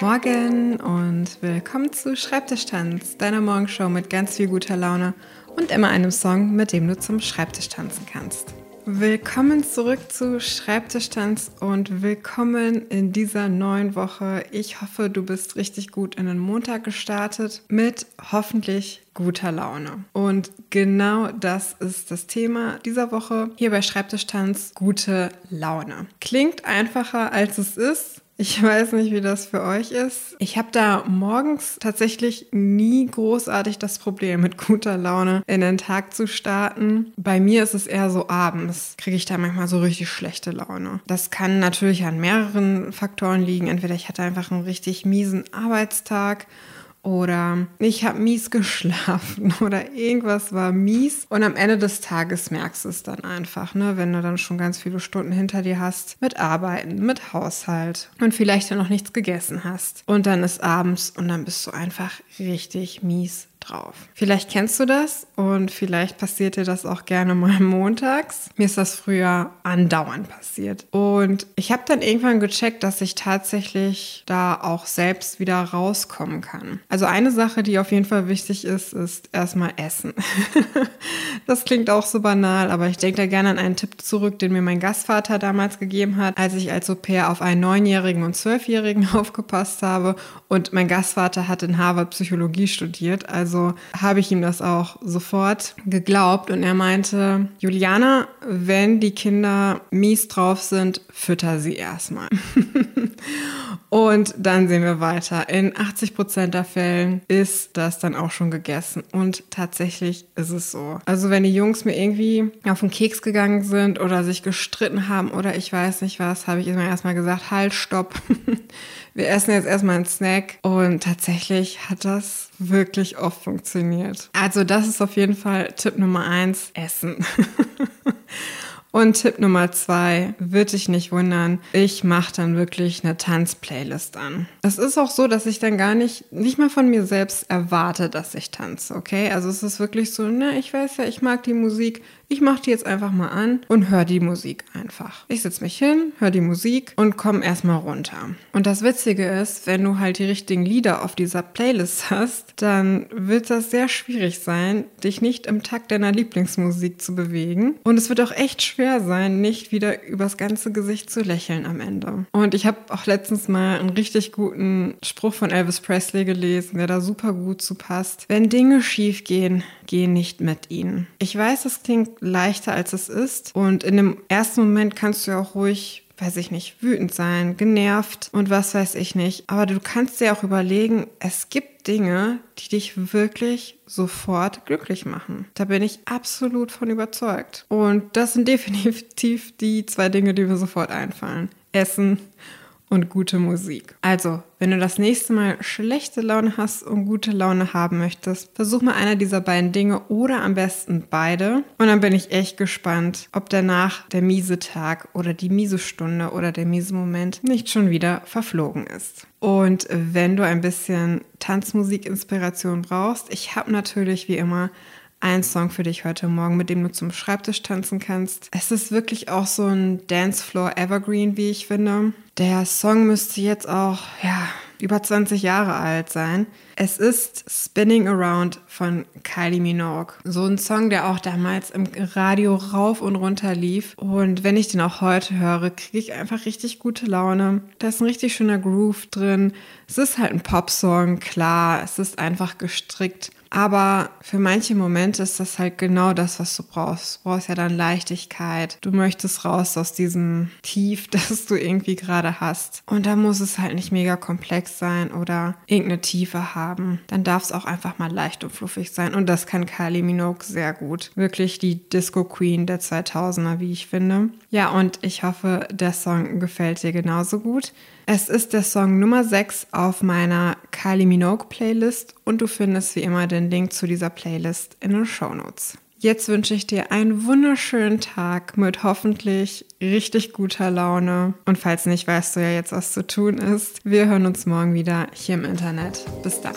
Morgen und willkommen zu Schreibtischtanz, deiner Morgenshow mit ganz viel guter Laune und immer einem Song, mit dem du zum Schreibtisch tanzen kannst. Willkommen zurück zu Schreibtischtanz und willkommen in dieser neuen Woche. Ich hoffe, du bist richtig gut in den Montag gestartet mit hoffentlich guter Laune. Und genau das ist das Thema dieser Woche hier bei Schreibtischtanz, gute Laune. Klingt einfacher als es ist. Ich weiß nicht, wie das für euch ist. Ich habe da morgens tatsächlich nie großartig das Problem, mit guter Laune in den Tag zu starten. Bei mir ist es eher so abends, kriege ich da manchmal so richtig schlechte Laune. Das kann natürlich an mehreren Faktoren liegen. Entweder ich hatte einfach einen richtig miesen Arbeitstag oder ich habe mies geschlafen oder irgendwas war mies. Und am Ende des Tages merkst du es dann einfach, ne? wenn du dann schon ganz viele Stunden hinter dir hast mit Arbeiten, mit Haushalt und vielleicht dann noch nichts gegessen hast. Und dann ist abends und dann bist du einfach richtig mies drauf. Vielleicht kennst du das und vielleicht passiert dir das auch gerne mal montags. Mir ist das früher andauernd passiert. Und ich habe dann irgendwann gecheckt, dass ich tatsächlich da auch selbst wieder rauskommen kann. Also eine Sache, die auf jeden Fall wichtig ist, ist erstmal Essen. das klingt auch so banal, aber ich denke da gerne an einen Tipp zurück, den mir mein Gastvater damals gegeben hat, als ich als Au-pair auf einen Neunjährigen und Zwölfjährigen aufgepasst habe. Und mein Gastvater hat in Harvard Psychologie studiert. Also also habe ich ihm das auch sofort geglaubt und er meinte, Juliana, wenn die Kinder mies drauf sind, fütter sie erstmal. und dann sehen wir weiter. In 80 Prozent der Fällen ist das dann auch schon gegessen und tatsächlich ist es so. Also wenn die Jungs mir irgendwie auf den Keks gegangen sind oder sich gestritten haben oder ich weiß nicht was, habe ich immer erstmal gesagt, halt, stopp. wir essen jetzt erstmal einen Snack und tatsächlich hat das wirklich oft funktioniert. Also das ist auf jeden Fall Tipp Nummer eins, Essen. Und Tipp Nummer zwei, wird dich nicht wundern, ich mache dann wirklich eine Tanzplaylist an. Es ist auch so, dass ich dann gar nicht, nicht mal von mir selbst erwarte, dass ich tanze, okay? Also es ist wirklich so, ne, ich weiß ja, ich mag die Musik, ich mache die jetzt einfach mal an und höre die Musik einfach. Ich setze mich hin, höre die Musik und komme erstmal runter. Und das Witzige ist, wenn du halt die richtigen Lieder auf dieser Playlist hast, dann wird das sehr schwierig sein, dich nicht im Takt deiner Lieblingsmusik zu bewegen. Und es wird auch echt schwer sein, nicht wieder übers ganze Gesicht zu lächeln am Ende. Und ich habe auch letztens mal einen richtig guten Spruch von Elvis Presley gelesen, der da super gut zu passt. Wenn Dinge schief gehen, geh nicht mit ihnen. Ich weiß, das klingt leichter, als es ist. Und in dem ersten Moment kannst du ja auch ruhig weiß ich nicht, wütend sein, genervt und was weiß ich nicht. Aber du kannst dir auch überlegen, es gibt Dinge, die dich wirklich sofort glücklich machen. Da bin ich absolut von überzeugt. Und das sind definitiv die zwei Dinge, die mir sofort einfallen. Essen und gute Musik. Also, wenn du das nächste Mal schlechte Laune hast und gute Laune haben möchtest, versuch mal einer dieser beiden Dinge oder am besten beide. Und dann bin ich echt gespannt, ob danach der miese Tag oder die miese Stunde oder der miese Moment nicht schon wieder verflogen ist. Und wenn du ein bisschen Tanzmusik-Inspiration brauchst, ich habe natürlich wie immer ein Song für dich heute Morgen, mit dem du zum Schreibtisch tanzen kannst. Es ist wirklich auch so ein Dancefloor Evergreen, wie ich finde. Der Song müsste jetzt auch, ja, über 20 Jahre alt sein. Es ist Spinning Around von Kylie Minogue. So ein Song, der auch damals im Radio rauf und runter lief. Und wenn ich den auch heute höre, kriege ich einfach richtig gute Laune. Da ist ein richtig schöner Groove drin. Es ist halt ein Popsong, klar. Es ist einfach gestrickt. Aber für manche Momente ist das halt genau das, was du brauchst. Du brauchst ja dann Leichtigkeit. Du möchtest raus aus diesem Tief, das du irgendwie gerade hast. Und da muss es halt nicht mega komplex sein oder irgendeine Tiefe haben. Dann darf es auch einfach mal leicht und fluffig sein. Und das kann Kylie Minogue sehr gut. Wirklich die Disco Queen der 2000er, wie ich finde. Ja, und ich hoffe, der Song gefällt dir genauso gut. Es ist der Song Nummer 6 auf meiner Kylie Minogue Playlist und du findest wie immer den Link zu dieser Playlist in den Show Notes. Jetzt wünsche ich dir einen wunderschönen Tag mit hoffentlich richtig guter Laune. Und falls nicht, weißt du ja jetzt, was zu tun ist. Wir hören uns morgen wieder hier im Internet. Bis dann.